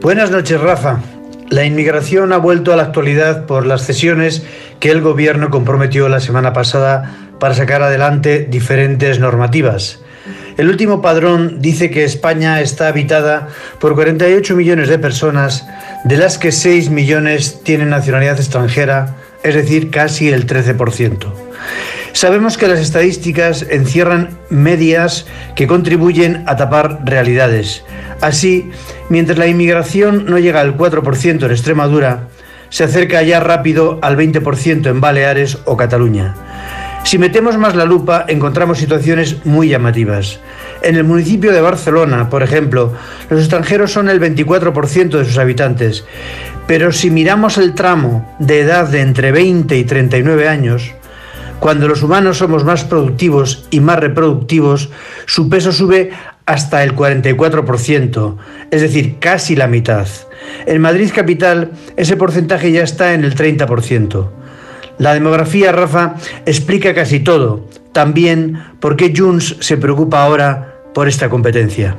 Buenas noches, Rafa. La inmigración ha vuelto a la actualidad por las cesiones que el gobierno comprometió la semana pasada para sacar adelante diferentes normativas. El último padrón dice que España está habitada por 48 millones de personas, de las que 6 millones tienen nacionalidad extranjera, es decir, casi el 13%. Sabemos que las estadísticas encierran medias que contribuyen a tapar realidades. Así, mientras la inmigración no llega al 4% en Extremadura, se acerca ya rápido al 20% en Baleares o Cataluña. Si metemos más la lupa, encontramos situaciones muy llamativas. En el municipio de Barcelona, por ejemplo, los extranjeros son el 24% de sus habitantes, pero si miramos el tramo de edad de entre 20 y 39 años, cuando los humanos somos más productivos y más reproductivos, su peso sube hasta el 44%, es decir, casi la mitad. En Madrid capital ese porcentaje ya está en el 30%. La demografía, Rafa, explica casi todo. También por qué Junts se preocupa ahora por esta competencia.